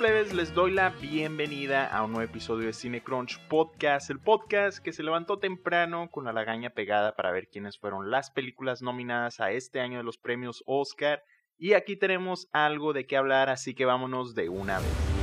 Les doy la bienvenida a un nuevo episodio de Cine Crunch Podcast, el podcast que se levantó temprano con la lagaña pegada para ver quiénes fueron las películas nominadas a este año de los premios Oscar. Y aquí tenemos algo de qué hablar, así que vámonos de una vez.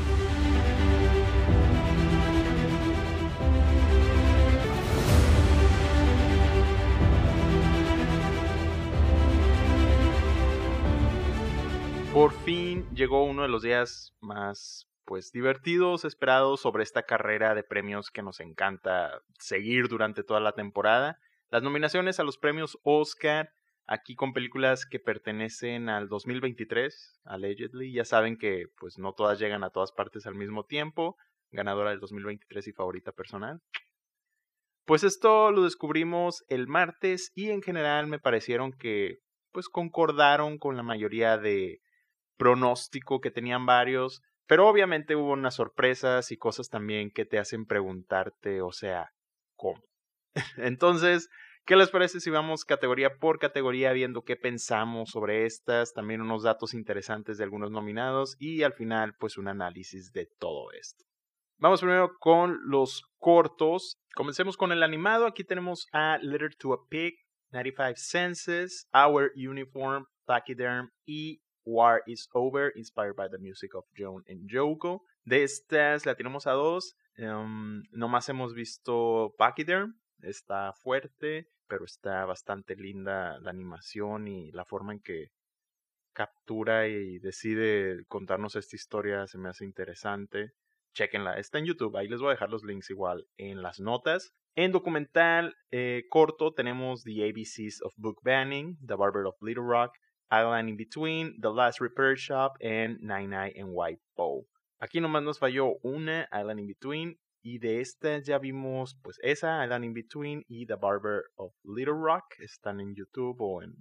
Por fin llegó uno de los días más pues divertidos, esperados sobre esta carrera de premios que nos encanta seguir durante toda la temporada. Las nominaciones a los premios Oscar, aquí con películas que pertenecen al 2023, allegedly. Ya saben que pues no todas llegan a todas partes al mismo tiempo. Ganadora del 2023 y favorita personal. Pues esto lo descubrimos el martes y en general me parecieron que pues concordaron con la mayoría de pronóstico que tenían varios, pero obviamente hubo unas sorpresas y cosas también que te hacen preguntarte, o sea, ¿cómo? Entonces, ¿qué les parece si vamos categoría por categoría viendo qué pensamos sobre estas, también unos datos interesantes de algunos nominados y al final pues un análisis de todo esto? Vamos primero con los cortos. Comencemos con el animado. Aquí tenemos a Letter to a Pig, 95 Senses, Our Uniform, Pachyderm y War is Over, inspired by the music of Joan and Joko. De estas la tenemos a dos. Um, nomás hemos visto Pachyderm, está fuerte, pero está bastante linda la animación y la forma en que captura y decide contarnos esta historia se me hace interesante. Chequenla, está en YouTube, ahí les voy a dejar los links igual en las notas. En documental eh, corto tenemos The ABCs of Book Banning, The Barber of Little Rock, Island in Between, The Last Repair Shop, and Nine Nine and White Bow. Aquí nomás nos falló una, Island in Between, y de estas ya vimos pues esa, Island in Between y The Barber of Little Rock, están en YouTube o en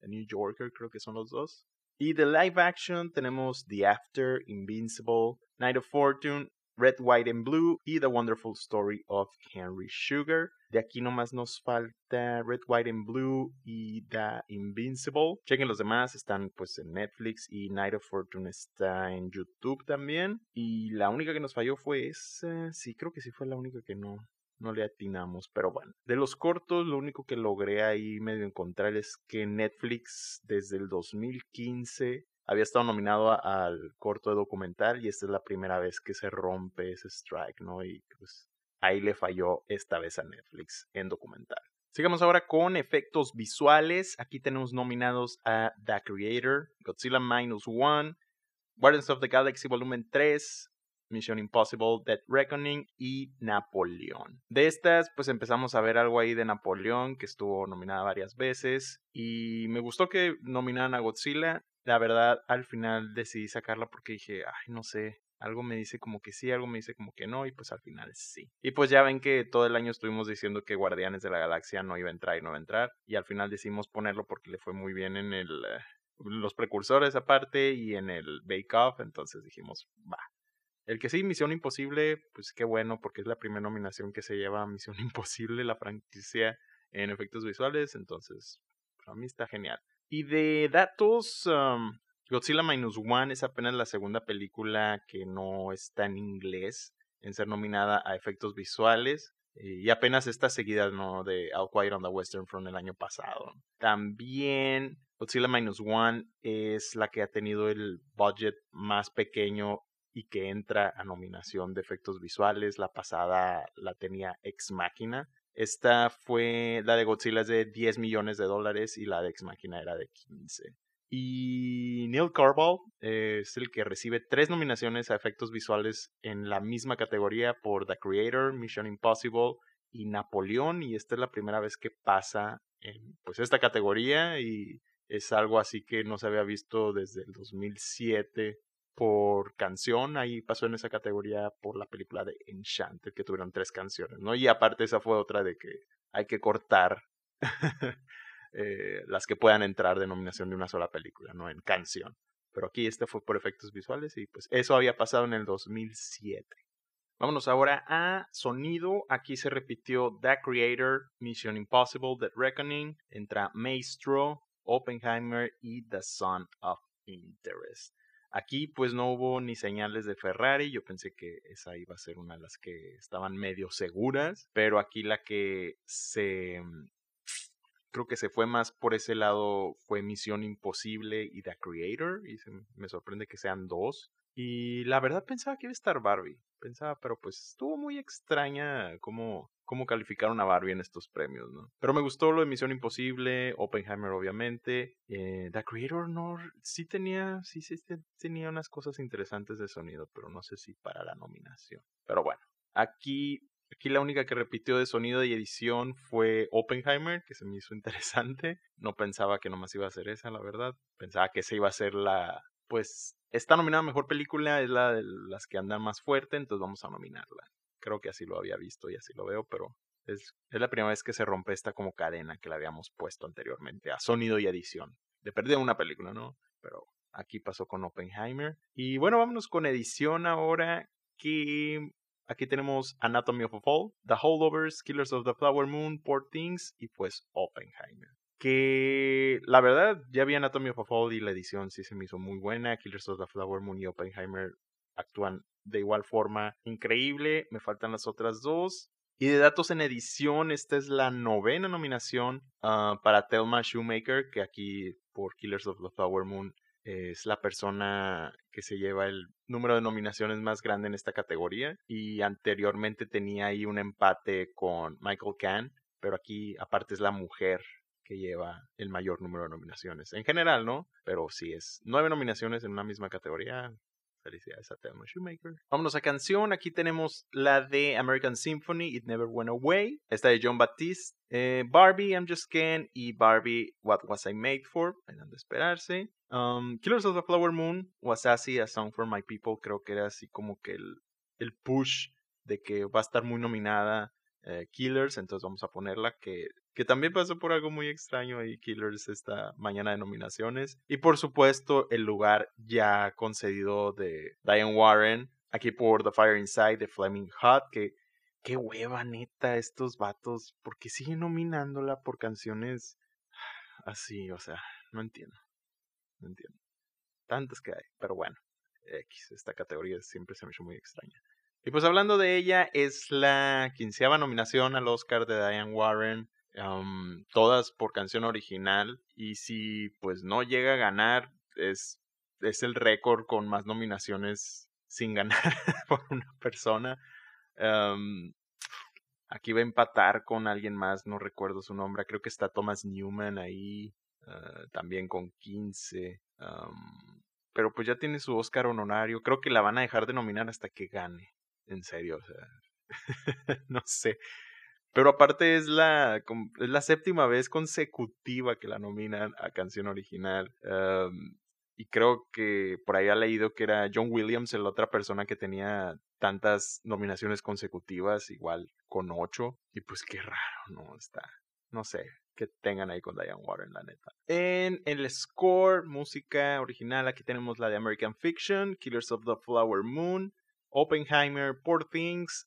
The New Yorker, creo que son los dos. Y de live action tenemos The After, Invincible, Night of Fortune, Red, White and Blue y The Wonderful Story of Henry Sugar. De aquí nomás nos falta Red, White and Blue y The Invincible. Chequen los demás, están pues en Netflix y Night of Fortune está en YouTube también. Y la única que nos falló fue esa. Sí, creo que sí fue la única que no, no le atinamos, pero bueno. De los cortos, lo único que logré ahí medio encontrar es que Netflix desde el 2015 había estado nominado al corto de documental y esta es la primera vez que se rompe ese strike, ¿no? Y pues ahí le falló esta vez a Netflix en documental. Sigamos ahora con efectos visuales. Aquí tenemos nominados a The Creator, Godzilla Minus One, Guardians of the Galaxy Volumen 3, Mission Impossible, Dead Reckoning y Napoleón. De estas, pues empezamos a ver algo ahí de Napoleón, que estuvo nominada varias veces. Y me gustó que nominaran a Godzilla. La verdad, al final decidí sacarla porque dije, ay, no sé, algo me dice como que sí, algo me dice como que no, y pues al final sí. Y pues ya ven que todo el año estuvimos diciendo que Guardianes de la Galaxia no iba a entrar y no iba a entrar, y al final decidimos ponerlo porque le fue muy bien en el, eh, los precursores aparte y en el Bake Off, entonces dijimos, va. El que sí, Misión Imposible, pues qué bueno, porque es la primera nominación que se lleva a Misión Imposible, la franquicia en efectos visuales, entonces para mí está genial. Y de datos, Godzilla Minus One es apenas la segunda película que no está en inglés en ser nominada a efectos visuales. Y apenas está seguida ¿no? de All Quiet on the Western Front el año pasado. También Godzilla Minus One es la que ha tenido el budget más pequeño y que entra a nominación de efectos visuales. La pasada la tenía Ex Machina. Esta fue, la de Godzilla es de 10 millones de dólares y la de Ex Machina era de 15. Y Neil Carball es el que recibe tres nominaciones a efectos visuales en la misma categoría por The Creator, Mission Impossible y Napoleón. Y esta es la primera vez que pasa en pues esta categoría y es algo así que no se había visto desde el 2007 por canción, ahí pasó en esa categoría por la película de Enchanted, que tuvieron tres canciones, ¿no? Y aparte esa fue otra de que hay que cortar eh, las que puedan entrar de nominación de una sola película, ¿no? En canción. Pero aquí este fue por efectos visuales y pues eso había pasado en el 2007. Vámonos ahora a sonido. Aquí se repitió The Creator, Mission Impossible, The Reckoning. Entra Maestro, Oppenheimer y The Son of Interest. Aquí pues no hubo ni señales de Ferrari, yo pensé que esa iba a ser una de las que estaban medio seguras, pero aquí la que se mm, creo que se fue más por ese lado fue Misión Imposible y The Creator y me sorprende que sean dos. Y la verdad pensaba que iba a estar Barbie, pensaba, pero pues estuvo muy extraña cómo, cómo calificaron a Barbie en estos premios, ¿no? Pero me gustó lo de Misión Imposible, Oppenheimer obviamente, eh, The Creator no, sí tenía, sí, sí tenía unas cosas interesantes de sonido, pero no sé si para la nominación. Pero bueno, aquí Aquí la única que repitió de sonido y edición fue Oppenheimer, que se me hizo interesante. No pensaba que nomás iba a ser esa, la verdad. Pensaba que esa iba a ser la, pues, esta nominada Mejor Película es la de las que andan más fuerte, entonces vamos a nominarla. Creo que así lo había visto y así lo veo, pero es, es la primera vez que se rompe esta como cadena que la habíamos puesto anteriormente a sonido y edición. De perder una película, ¿no? Pero aquí pasó con Oppenheimer. Y bueno, vámonos con edición ahora, que Aquí tenemos Anatomy of a Fall, The Holdovers, Killers of the Flower Moon, Poor Things y pues Oppenheimer. Que la verdad ya vi Anatomy of a Fall y la edición sí se me hizo muy buena. Killers of the Flower Moon y Oppenheimer actúan de igual forma increíble. Me faltan las otras dos. Y de datos en edición, esta es la novena nominación ah, para Thelma Shoemaker, que aquí por Killers of the Flower Moon es la persona que se lleva el número de nominaciones más grande en esta categoría y anteriormente tenía ahí un empate con Michael Kahn, pero aquí aparte es la mujer que lleva el mayor número de nominaciones. En general, ¿no? Pero sí es nueve nominaciones en una misma categoría. Felicidades a Thelma Shoemaker. Vámonos a canción. Aquí tenemos la de American Symphony, It Never Went Away. Esta de John Baptiste. Eh, Barbie, I'm Just Ken. Y Barbie, What Was I Made For. Vayan de esperarse. Um, Killers of the Flower Moon, Wasashi, A Song for My People. Creo que era así como que el, el push de que va a estar muy nominada eh, Killers. Entonces vamos a ponerla que que también pasó por algo muy extraño ahí Killers esta mañana de nominaciones. Y por supuesto el lugar ya concedido de Diane Warren, aquí por The Fire Inside de Fleming Hot, que qué hueva neta estos vatos, porque siguen nominándola por canciones así, o sea, no entiendo, no entiendo. Tantas que hay, pero bueno, X, esta categoría siempre se me hizo muy extraña. Y pues hablando de ella, es la quinceava nominación al Oscar de Diane Warren todas por canción original y si pues no llega a ganar es, es el récord con más nominaciones sin ganar por una persona. aquí va a empatar con alguien más, no recuerdo su nombre, creo que está Thomas Newman ahí ah, también con 15. pero pues ya tiene su Oscar honorario, creo que la van a dejar de nominar hasta que gane, en serio, no sé. Pero aparte es la, es la séptima vez consecutiva que la nominan a canción original. y creo que por ahí ha leído que era John Williams, la otra persona que tenía tantas nominaciones consecutivas, igual con ocho. Y pues qué raro, ¿no? Está, no sé, que tengan ahí con Diane Warren, la neta. En el score, música original, aquí tenemos la de American Fiction, Killers of the Flower Moon, Oppenheimer, Poor Things,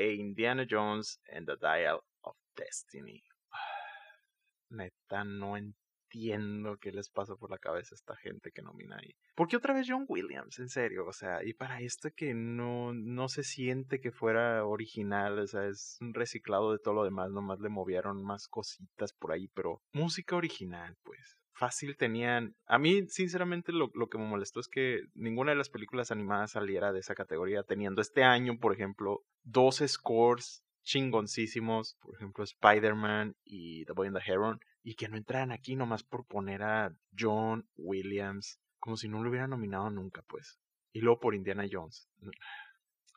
e Indiana Jones and the Dial of Destiny. Neta, no entiendo qué les pasa por la cabeza a esta gente que nomina ahí. ¿Por qué otra vez John Williams? En serio, o sea, y para esto que no, no se siente que fuera original, o sea, es un reciclado de todo lo demás, nomás le movieron más cositas por ahí, pero música original, pues fácil tenían. A mí, sinceramente, lo, lo, que me molestó es que ninguna de las películas animadas saliera de esa categoría, teniendo este año, por ejemplo, dos scores chingoncísimos, por ejemplo, Spider-Man y The Boy and the Heron, y que no entraran aquí nomás por poner a John Williams, como si no lo hubieran nominado nunca, pues. Y luego por Indiana Jones. No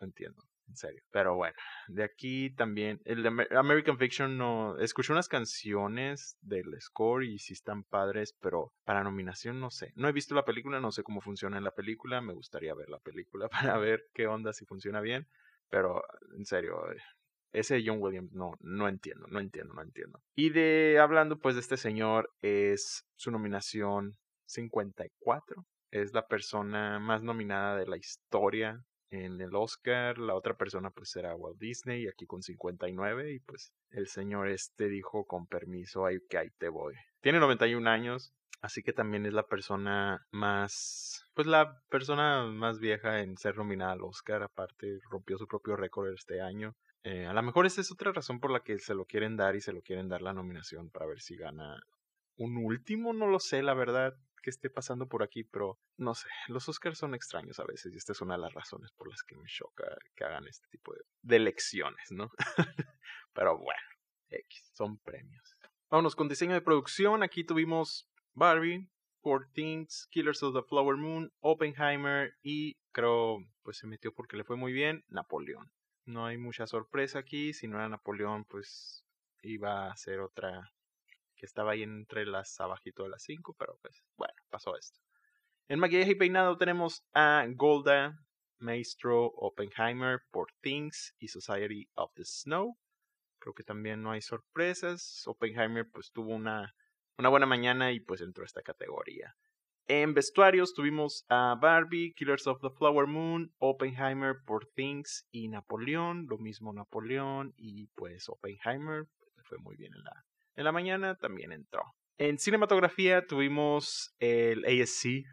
entiendo en serio. Pero bueno, de aquí también, el American Fiction no, escuché unas canciones del score y sí están padres, pero para nominación no sé. No he visto la película, no sé cómo funciona en la película, me gustaría ver la película para ver qué onda, si funciona bien, pero en serio, eh, ese John Williams no, no entiendo, no entiendo, no entiendo. Y de hablando pues de este señor, es su nominación 54. Es la persona más nominada de la historia en el Oscar, la otra persona pues era Walt Disney, aquí con 59, y pues el señor este dijo con permiso, ahí que ahí te voy. Tiene 91 años, Así que también es la persona más, pues la persona más vieja en ser nominada al Oscar. Aparte, rompió su propio récord este año. Eh, a lo mejor esa es otra razón por la que se lo quieren dar y se lo quieren dar la nominación para ver si gana un último. No lo sé, la verdad, que esté pasando por aquí, pero no sé. Los Oscars son extraños a veces y esta es una de las razones por las que me choca que hagan este tipo de, de elecciones, ¿no? pero bueno, X, son premios. Vámonos con diseño de producción. Aquí tuvimos Barbie, Poor Things, Killers of the Flower Moon, Oppenheimer y creo pues se metió porque le fue muy bien, Napoleón. No hay mucha sorpresa aquí, si no era Napoleón pues iba a ser otra estaba ahí entre las abajito de las 5, pero pues bueno, pasó esto. En maquillaje y peinado tenemos a Golda, Maestro, Oppenheimer, Poor Things y Society of the Snow. Creo que también no hay sorpresas. Oppenheimer pues tuvo una una buena mañana y pues entró a esta categoría. En vestuarios tuvimos a Barbie, Killers of the Flower Moon, Oppenheimer, Por Things y Napoleón. Lo mismo Napoleón y pues Oppenheimer. Pues, fue muy bien en la, en la mañana, también entró. En cinematografía tuvimos el ASC,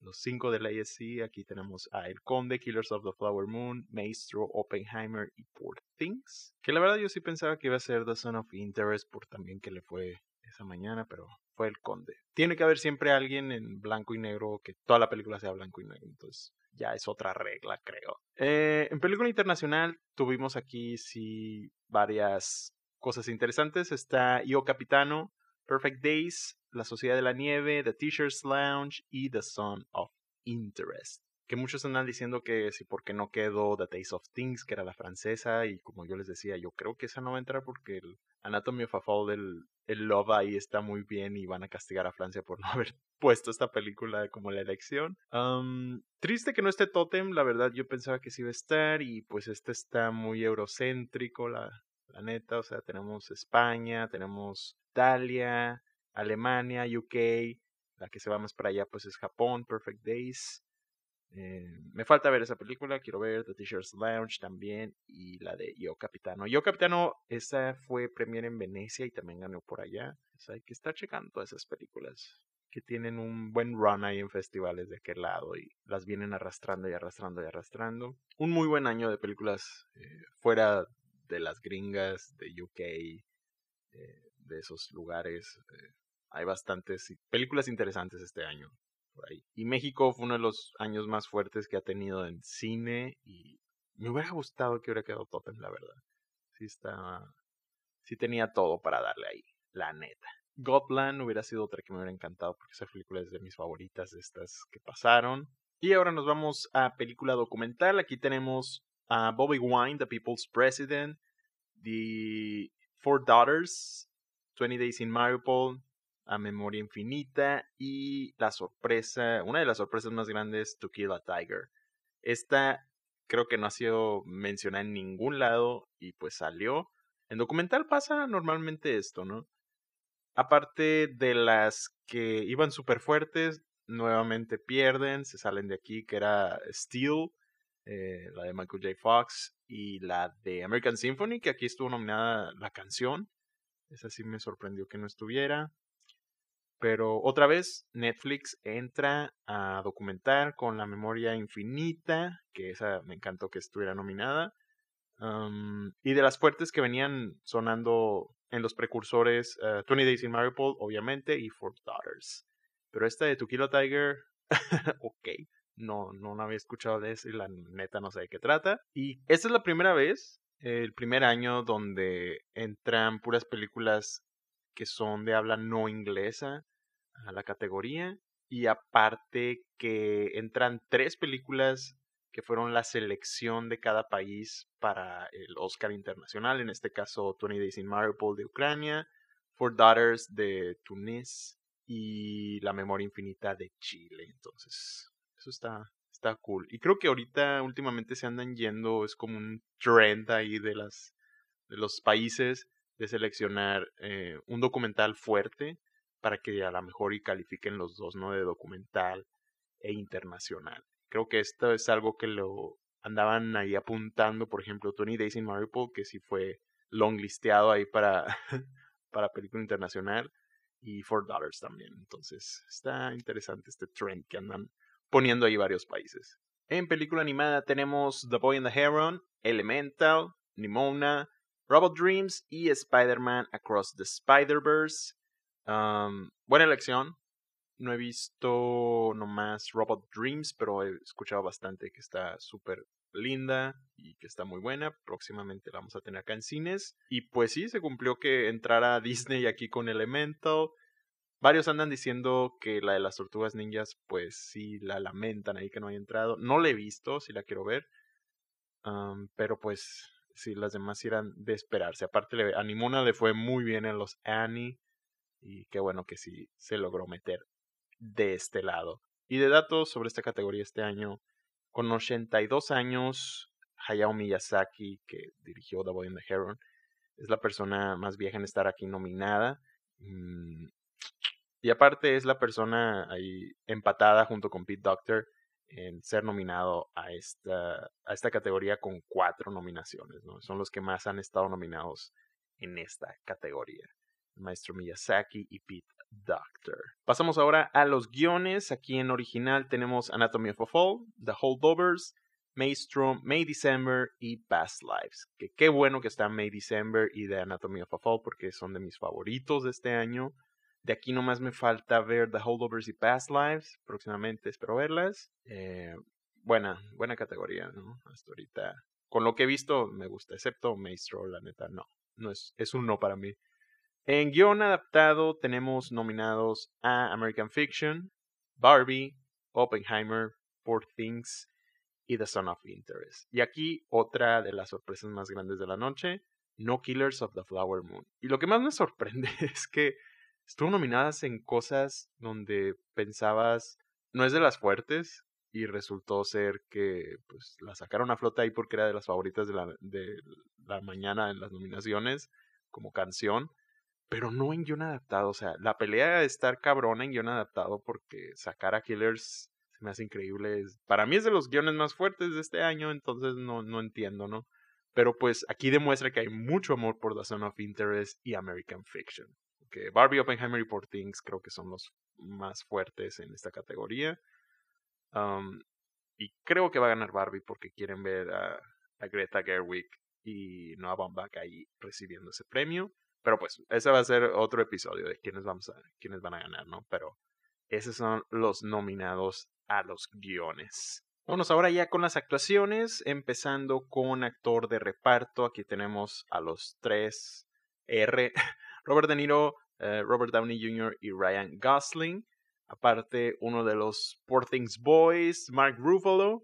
los cinco del ASC. Aquí tenemos a El Conde, Killers of the Flower Moon, Maestro, Oppenheimer y Poor Things. Que la verdad yo sí pensaba que iba a ser The Son of Interest por también que le fue esa mañana, pero fue el conde. Tiene que haber siempre alguien en blanco y negro, que toda la película sea blanco y negro, entonces ya es otra regla, creo. Eh, en película internacional tuvimos aquí sí varias cosas interesantes. Está Io Capitano, Perfect Days, La Sociedad de la Nieve, The Teacher's Lounge y The Son of Interest que muchos andan diciendo que si porque no quedó The Taste of Things, que era la francesa, y como yo les decía, yo creo que esa no va a entrar porque el Anatomy of a Fall del el Love ahí está muy bien y van a castigar a Francia por no haber puesto esta película como la elección. triste que no esté Totem, la verdad yo pensaba que sí iba a estar y pues este está muy eurocéntrico, la, la neta, o sea, tenemos España, tenemos Italia, Alemania, UK, la que se va más para allá pues es Japón, Perfect Days. Eh, me falta ver esa película, quiero ver The Teacher's Lounge también y la de Yo Capitano. Yo Capitano, esa fue premier en Venecia y también ganó por allá. hay que estar checando todas esas películas que tienen un buen run ahí en festivales de aquel lado y las vienen arrastrando y arrastrando y arrastrando. Un muy buen año de películas eh, fuera de las gringas, de UK, eh, de esos lugares. hay bastantes películas interesantes este año. Y México fue uno de los años más fuertes que ha tenido en cine y me hubiera gustado que hubiera quedado Totem, la verdad. Sí está, sí tenía todo para darle ahí, la neta. Godland hubiera sido otra que me hubiera encantado porque esa película es de mis favoritas de estas que pasaron. Y ahora nos vamos a película documental. Aquí tenemos a Bobby Wine, The People's President, The Four Daughters, 20 Days in Mariupol, a Memoria Infinita y la sorpresa, una de las sorpresas más grandes, To Kill a Tiger. Esta creo que no ha sido mencionada en ningún lado y pues salió. En documental pasa normalmente esto, ¿no? Aparte de las que iban súper fuertes, nuevamente pierden, se salen de aquí, que era Steel, eh, la de Michael J. Fox, y la de American Symphony, que aquí estuvo nominada la canción. Esa sí me sorprendió que no estuviera. Pero otra vez, Netflix entra a documentar con la memoria infinita, que esa me encantó que estuviera nominada. y de las fuertes que venían sonando en los precursores, 20 eh, Days in Mariupol, obviamente, y Four Daughters. Pero esta de Tukilo Tiger, ok, no, no, había escuchado de eso y la neta no sé de qué trata. Y esta es la primera vez, el primer año donde entran puras películas que son de habla no inglesa a la categoría. Y aparte que entran tres películas que fueron la selección de cada país para el Oscar internacional, en este caso 20 Days in Mariupol de Ucrania, Four Daughters de Túnez y La Memoria Infinita de Chile. Entonces, está, está cool. Y creo que ahorita últimamente se andan yendo, es como un trend ahí de las de los países de seleccionar eh, un documental fuerte para que a lo mejor y califiquen los dos, ¿no? De documental e internacional. Creo que esto es algo que lo andaban ahí apuntando, por ejemplo, Tony Days in Mariupol, que sí fue long listeado ahí para, para película internacional. y Four Dollars también. Entonces está interesante este trend que andan poniendo ahí varios países. En película animada tenemos The Boy and the Heron, Elemental, Nimona, Robot Dreams y Spider-Man Across the Spider-Verse. buena elección. No he visto nomás Robot Dreams, pero he escuchado bastante que está súper linda y que está muy buena. Próximamente la vamos a tener acá en cines. Y pues sí, se cumplió que entrara Disney aquí con Elemental. Varios andan diciendo que la de las tortugas ninjas, pues sí la lamentan ahí que no haya entrado. No la he visto, si la quiero ver. pero pues sí, las demás irán de esperarse. Aparte, a le fue muy bien en los Annie. Y qué bueno que sí se logró meter de este lado. Y de datos sobre esta categoría este año, con 82 años, Hayao Miyazaki, que dirigió The Boy and the Heron, es la persona más vieja en estar aquí nominada. Mm, y aparte es la persona ahí empatada junto con Pete Doctor en ser nominado a esta, a esta categoría con cuatro nominaciones. ¿no? Son los que más han estado nominados en esta categoría. maestro Miyazaki y Pete Doctor. Pasamos ahora a los guiones. Aquí en original tenemos Anatomy of a Fall, The Holdovers, Maestro, May December y Past Lives. Que qué bueno que están May December y The Anatomy of a Fall porque son de mis favoritos de este año. De aquí nomás me falta ver The Holdovers y Past Lives. Próximamente espero verlas. Eh, buena, buena categoría, ¿no? Hasta ahorita. Con lo que he visto me gusta, excepto Maestro, la neta, no. No es, es un no para mí. En guion adaptado tenemos nominados a American Fiction, Barbie, Oppenheimer, Poor Things y The Son of Interest. Y aquí otra de las sorpresas más grandes de la noche, No Killers of the Flower Moon. Y lo que más me sorprende es que estuvo nominadas en cosas donde pensabas no es de las fuertes y resultó ser que pues la sacaron a flota ahí porque era de las favoritas de la, de la mañana en las nominaciones como canción pero no en guion adaptado. O sea, la pelea de estar cabrona en guion adaptado porque sacar a Killers se me hace increíble. Para mí es de los guiones más fuertes de este año, entonces no, no entiendo, ¿no? Pero pues aquí demuestra que hay mucho amor por The Zone of Interest y American Fiction. Que Barbie, Oppenheimer y Things creo que son los más fuertes en esta categoría. y creo que va a ganar Barbie porque quieren ver a, Greta Gerwig y Noah Baumbach ahí recibiendo ese premio. Pero pues, ese va a ser otro episodio de quiénes, vamos a, quiénes van a ganar, ¿no? Pero esos son los nominados a los guiones. Vamos ahora ya con las actuaciones, empezando con actor de reparto. Aquí tenemos a los tres R, Robert De Niro, eh, Robert Downey Jr. y Ryan Gosling. Aparte, uno de los Poor Things Boys, Mark Ruffalo.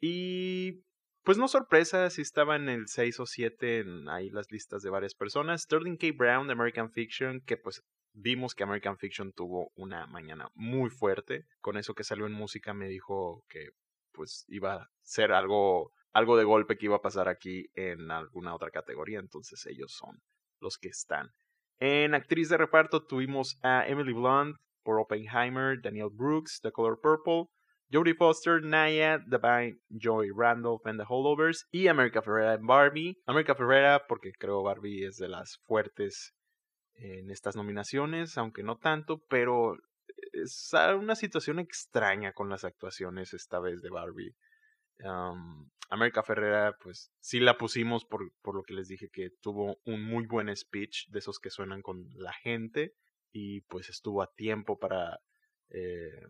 Y pues no sorpresa si estaba en el 6 o 7 en ahí las listas de varias personas. Sterling K. Brown de American Fiction, que pues vimos que American Fiction tuvo una mañana muy fuerte. Con eso que salió en música me dijo que pues iba a ser algo, algo de golpe que iba a pasar aquí en alguna otra categoría. Entonces ellos son los que están. En actriz de reparto tuvimos a Emily Blunt por Oppenheimer, Daniel Brooks, The Color Purple, Jodie Foster, Naya, Divine, Joy Randolph and the Holdovers y America Ferrera en Barbie. America Ferrera porque creo Barbie es de las fuertes en estas nominaciones, aunque no tanto, pero es una situación extraña con las actuaciones esta vez de Barbie. America Ferrera, pues sí la pusimos por, por lo que les dije que tuvo un muy buen speech de esos que suenan con la gente y pues estuvo a tiempo para eh,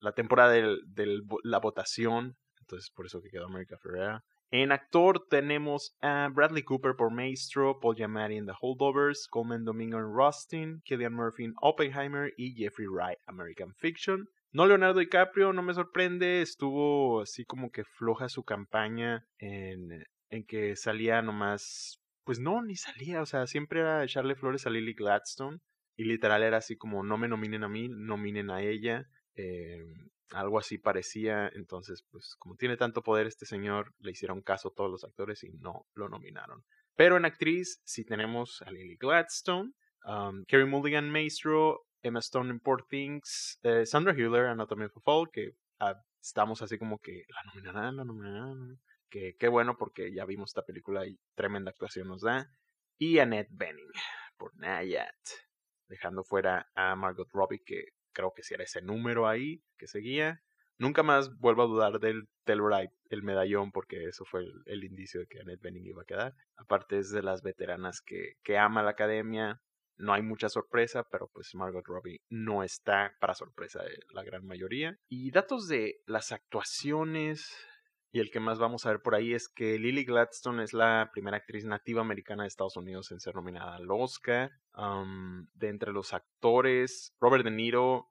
la temporada de la votación, entonces por eso que quedó America Ferrera. En actor tenemos a Bradley Cooper por Maestro, Paul Giamatti en The Holdovers, Coleman Domingo en Rustin, Killian Murphy en Oppenheimer y Jeffrey Wright American Fiction. No Leonardo DiCaprio, no me sorprende, estuvo así como que floja su campaña en, en que salía nomás, pues no, ni salía, o sea, siempre era echarle flores a Lily Gladstone y literal era así como no me nominen a mí, nominen a ella. Eh, algo así parecía, entonces pues como tiene tanto poder este señor, le hicieron caso a todos los actores y no lo nominaron. Pero en actriz sí tenemos a Lily Gladstone, um, Carrie Mulligan Maestro, Emma Stone in Poor Things, eh, Sandra Hüller, Anatomy of a Fall, que ah, estamos así como que la nominarán, la nominarán, que qué bueno porque ya vimos esta película y tremenda actuación nos da, y Annette Bening por Nayat. dejando fuera a Margot Robbie, que creo que sí era ese número ahí que seguía. Nunca más vuelvo a dudar del Telluride, el medallón, porque eso fue el, indicio de que Annette Bening iba a quedar. Aparte es de las veteranas que, que ama la academia. No hay mucha sorpresa, pero pues Margot Robbie no está para sorpresa de la gran mayoría. Y datos de las actuaciones, y el que más vamos a ver por ahí es que Lily Gladstone es la primera actriz nativa americana de Estados Unidos en ser nominada al Oscar. de entre los actores, Robert De Niro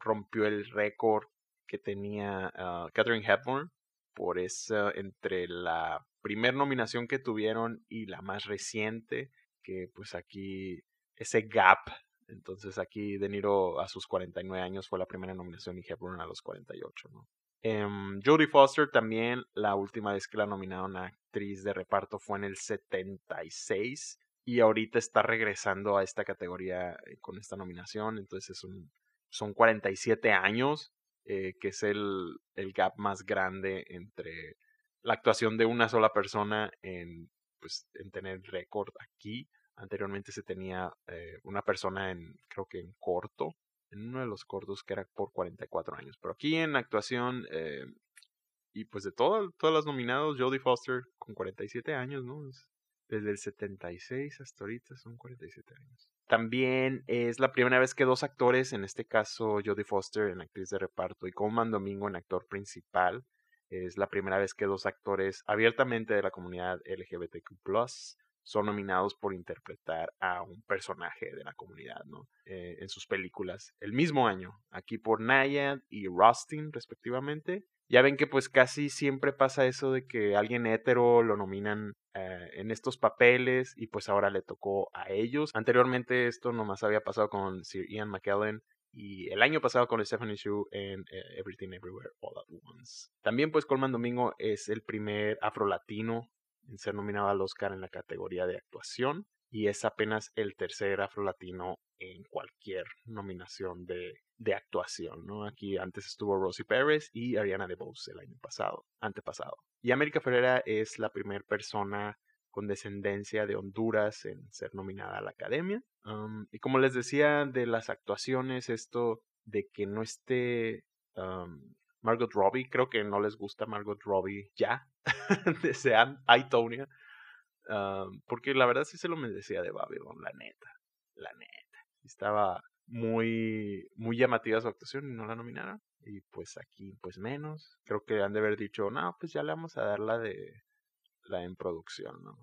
rompió el récord que tenía uh, Catherine Hepburn por esa, entre la primer nominación que tuvieron y la más reciente, que pues aquí ese gap, entonces aquí De Niro a sus 49 años fue la primera nominación y Hepburn a los 48, ¿no? Um, Jodie Foster también, la última vez que la nominaron a actriz de reparto fue en el 76 y ahorita está regresando a esta categoría eh, con esta nominación, entonces es un, son 47 años eh, que es el, el gap más grande entre la actuación de una sola persona en, pues, en tener récord aquí. Anteriormente se tenía eh, una persona en, creo que en corto, en uno de los cortos que era por 44 años. Pero aquí en actuación, eh, y pues de todo, todas las nominados, Jodie Foster con 47 años, ¿no? Desde el 76 hasta ahorita son 47 años. También es la primera vez que dos actores, en este caso Jodie Foster en actriz de reparto y Coleman Domingo en actor principal, es la primera vez que dos actores abiertamente de la comunidad LGBTQ son nominados por interpretar a un personaje de la comunidad, ¿no? Eh, en sus películas el mismo año, aquí por Nayad y Rustin respectivamente, ya ven que pues casi siempre pasa eso de que alguien hetero lo nominan eh, en estos papeles y pues ahora le tocó a ellos. Anteriormente esto nomás había pasado con Sir Ian McKellen y el año pasado con Stephanie Shu en eh, Everything Everywhere All at Once. También pues Colman Domingo es el primer afrolatino ser nominado al Oscar en la categoría de actuación y es apenas el tercer afrolatino en cualquier nominación de, de actuación, ¿no? Aquí antes estuvo Rosie Pérez y Ariana DeBose el año pasado, antepasado. Y América Ferrera es la primera persona con descendencia de Honduras en ser nominada a la Academia. y como les decía de las actuaciones, esto de que no esté Margot Robbie, creo que no les gusta Margot Robbie ya, desean Itonia, porque la verdad sí se lo merecía de Babylon, la neta, la neta estaba muy, muy llamativa su actuación y no la nominaron. Y pues aquí, pues menos. Creo que han de haber dicho, no, pues ya le vamos a dar la de la en producción, ¿no?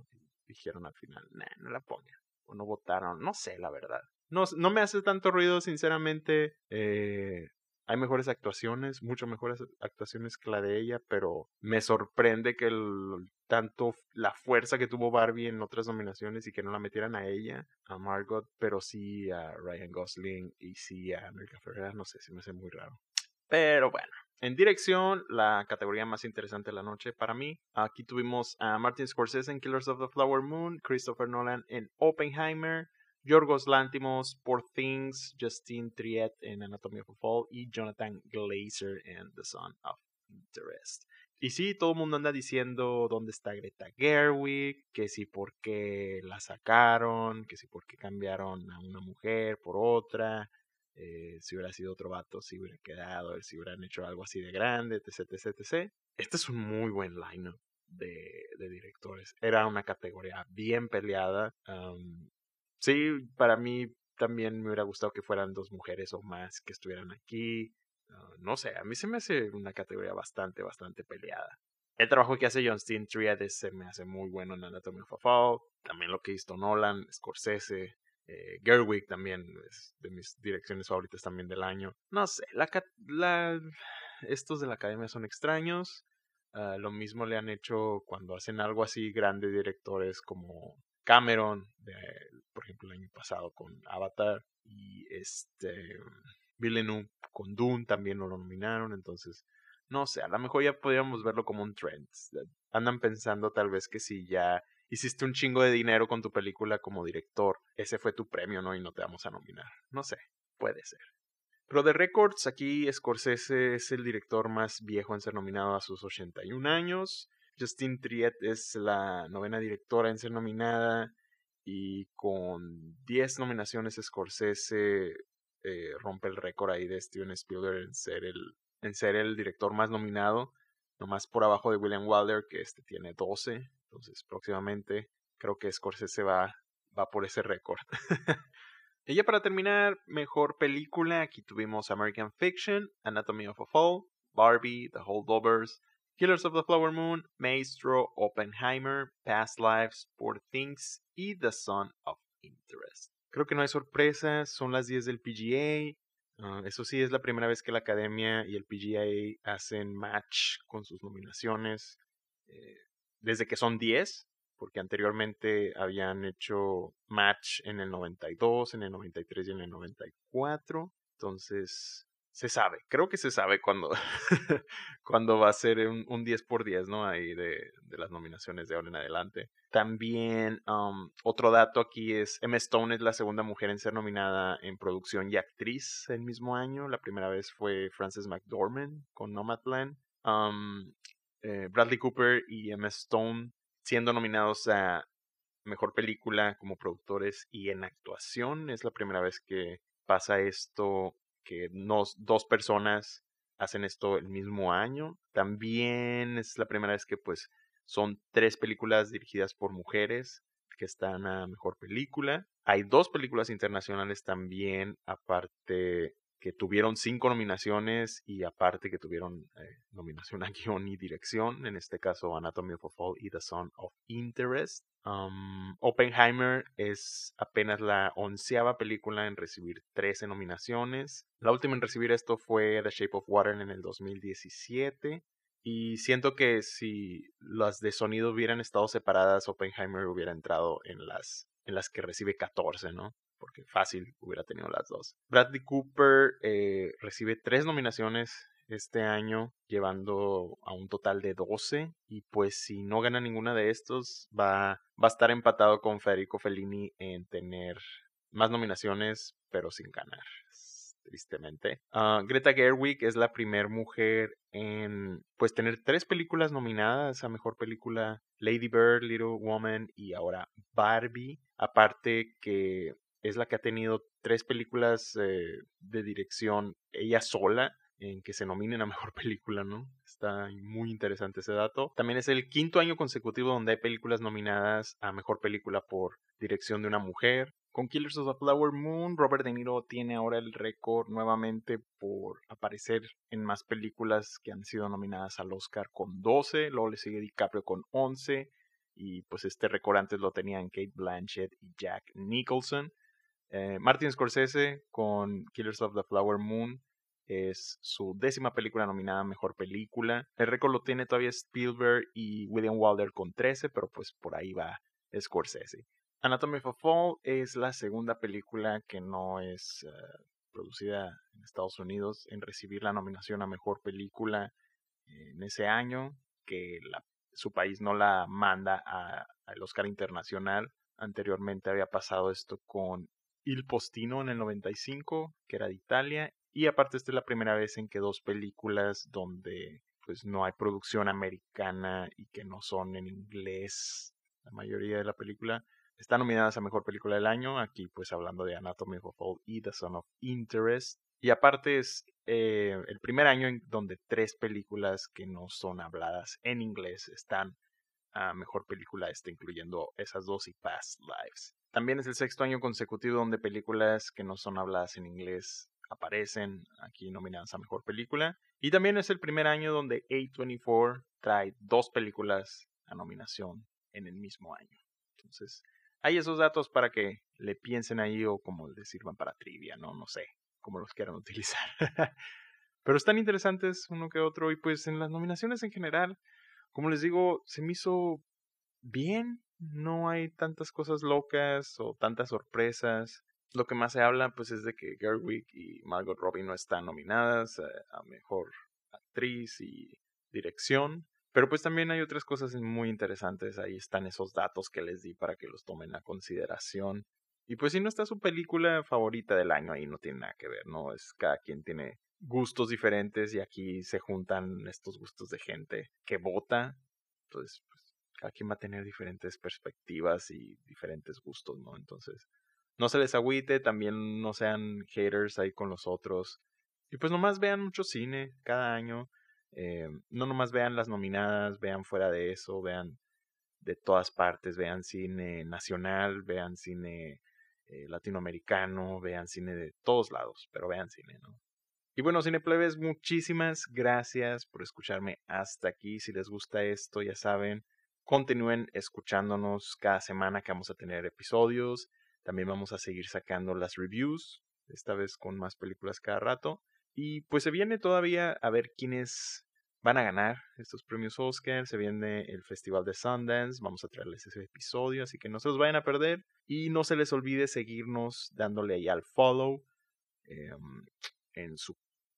dijeron al final, nah, no la pongan. O no votaron, no sé, la verdad. No, no me hace tanto ruido, sinceramente. Eh, hay mejores actuaciones, mucho mejores actuaciones que la de ella, pero me sorprende que el, tanto la fuerza que tuvo Barbie en otras nominaciones y que no la metieran a ella, a Margot, pero sí a Ryan Gosling y sí a America Ferrera, no sé, si me hace muy raro. Pero bueno, en dirección, la categoría más interesante de la noche para mí. Aquí tuvimos a Martin Scorsese en Killers of the Flower Moon, Christopher Nolan en Oppenheimer, Yorgos Lantimos, Poor Things, Justine Triet en Anatomy of a Fall y Jonathan Glazer en The Son of Interest. Y sí, todo el mundo anda diciendo dónde está Greta Gerwig, que sí por qué la sacaron, que sí por qué cambiaron a una mujer por otra, eh, si hubiera sido otro vato, si hubiera quedado, si hubieran hecho algo así de grande, etc, etc, etc. Este es un muy buen lineup de, de directores. Era una categoría bien peleada. Sí, para mí también me hubiera gustado que fueran dos mujeres o más que estuvieran aquí. Ah, no sé, a mí se me hace una categoría bastante, bastante peleada. El trabajo que hace John Steen se me hace muy bueno en Anatomy of a Fall. También lo que hizo Nolan, Scorsese, eh, Gerwig también es de mis direcciones favoritas también del año. No sé, la, la, estos de la academia son extraños. Ah, lo mismo le han hecho cuando hacen algo así grande directores como Cameron, de, por ejemplo, el año pasado con Avatar, y este Villeneuve con Dune también lo nominaron, entonces, no sé, a lo mejor ya podríamos verlo como un trend. Andan pensando tal vez que si ya hiciste un chingo de dinero con tu película como director, ese fue tu premio, ¿no? Y no te vamos a nominar. No sé, puede ser. Pero de Records, aquí Scorsese es el director más viejo en ser nominado a sus 81 años. Justine Triet es la novena directora en ser nominada y con 10 nominaciones Scorsese eh, rompe el récord ahí de Steven Spielberg en ser el, en ser el director más nominado, nomás por abajo de William Wilder, que este tiene 12. Entonces, próximamente creo que Scorsese va, va por ese récord. y ya para terminar, mejor película, aquí tuvimos American Fiction, Anatomy of a Fall, Barbie, The Holdovers, Killers of the Flower Moon, Maestro, Oppenheimer, Past Lives, Poor Things y The Son of Interest. Creo que no hay sorpresas, son las 10 del PGA. Ah, eso sí, es la primera vez que la academia y el PGA hacen match con sus nominaciones. Eh, desde que son 10, porque anteriormente habían hecho match en el 92, en el 93 y en el 94. Entonces, se sabe, creo que se sabe cuando, cuando va a ser un, un, 10 por 10, ¿no? Ahí de, de, las nominaciones de ahora en adelante. También um, otro dato aquí es, Emma Stone es la segunda mujer en ser nominada en producción y actriz el mismo año. La primera vez fue Frances McDormand con Nomadland. Eh, Bradley Cooper y Emma Stone siendo nominados a Mejor Película como productores y en actuación. Es la primera vez que pasa esto que dos personas hacen esto el mismo año. También es la primera vez que pues son tres películas dirigidas por mujeres que están a mejor película. Hay dos películas internacionales también, aparte que tuvieron cinco nominaciones y aparte que tuvieron eh, nominación a guion y dirección, en este caso Anatomy of a Fall y The Son of Interest. Um, Oppenheimer es apenas la onceava película en recibir 13 nominaciones. La última en recibir esto fue The Shape of Water en el 2017. Y siento que si las de sonido hubieran estado separadas, Oppenheimer hubiera entrado en las, en las que recibe 14, ¿no? Porque fácil hubiera tenido las dos. Bradley Cooper eh, recibe tres nominaciones este año, llevando a un total de 12. Y pues si no gana ninguna de estos, va, va a estar empatado con Federico Fellini en tener más nominaciones, pero sin ganar, tristemente. Ah, Greta Gerwig es la primera mujer en pues tener tres películas nominadas a mejor película: Lady Bird, Little Woman y ahora Barbie. Aparte que es la que ha tenido tres películas eh, de dirección ella sola en que se nominen a mejor película, ¿no? Está muy interesante ese dato. También es el quinto año consecutivo donde hay películas nominadas a mejor película por dirección de una mujer. Con Killers of the Flower Moon, Robert De Niro tiene ahora el récord nuevamente por aparecer en más películas que han sido nominadas al Oscar con 12. Luego le sigue DiCaprio con 11. Y pues este récord antes lo tenían Kate Blanchett y Jack Nicholson. Eh, Martin Scorsese con Killers of the Flower Moon es su décima película nominada a Mejor Película. El récord lo tiene todavía Spielberg y William Wilder con 13, pero pues por ahí va Scorsese. Anatomy of a Fall es la segunda película que no es eh, producida en Estados Unidos en recibir la nominación a Mejor Película en ese año, que su país no la manda al Oscar Internacional. Anteriormente había pasado esto con Il Postino en el 95, que era de Italia, y aparte esta es la primera vez en que dos películas donde pues no hay producción americana y que no son en inglés, la mayoría de la película, están nominadas a Mejor Película del Año, aquí pues hablando de Anatomy of a Fall y The Son of Interest. Y aparte es eh, el primer año en donde tres películas que no son habladas en inglés están a Mejor Película, este, incluyendo esas dos y Past Lives. También es el sexto año consecutivo donde películas que no son habladas en inglés aparecen aquí nominadas a Mejor Película. Y también es el primer año donde A24 trae dos películas a nominación en el mismo año. Entonces, hay esos datos para que le piensen ahí o como les sirvan para trivia, ¿no? No sé, cómo los quieran utilizar. Pero están interesantes uno que otro y pues en las nominaciones en general, como les digo, se me hizo bien. No hay tantas cosas locas o tantas sorpresas lo que más se habla pues es de que Gerwig y Margot Robbie no están nominadas a, mejor actriz y dirección. Pero pues también hay otras cosas muy interesantes. Ahí están esos datos que les di para que los tomen a consideración. Y pues si no está su película favorita del año, ahí no tiene nada que ver, ¿no? Es cada quien tiene gustos diferentes y aquí se juntan estos gustos de gente que vota. Entonces, pues, cada quien va a tener diferentes perspectivas y diferentes gustos, ¿no? Entonces, no se les agüite, también no sean haters ahí con los otros. Y pues nomás vean mucho cine cada año. Eh, no nomás vean las nominadas, vean fuera de eso, vean de todas partes, vean cine nacional, vean cine eh, latinoamericano, vean cine de todos lados, pero vean cine, ¿no? Y bueno, Cineplebes, muchísimas gracias por escucharme hasta aquí. Si les gusta esto, ya saben, continúen escuchándonos cada semana que vamos a tener episodios. También vamos a seguir sacando las reviews, esta vez con más películas cada rato. Y pues se viene todavía a ver quiénes van a ganar estos premios Oscar. Se viene el Festival de Sundance. Vamos a traerles ese episodio, así que no se los vayan a perder. Y no se les olvide seguirnos dándole ahí al follow em, en su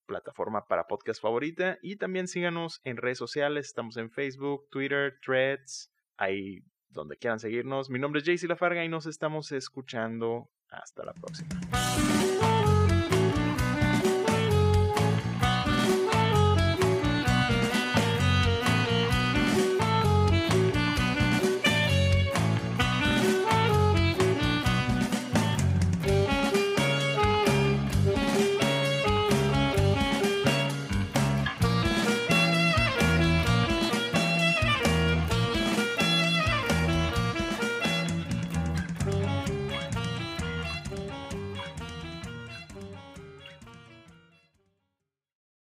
plataforma para podcast favorita. Y también síganos en redes sociales. Estamos en Facebook, Twitter, Threads, ahí donde quieran seguirnos. Mi nombre es JC Lafarga y nos estamos escuchando. Hasta la próxima.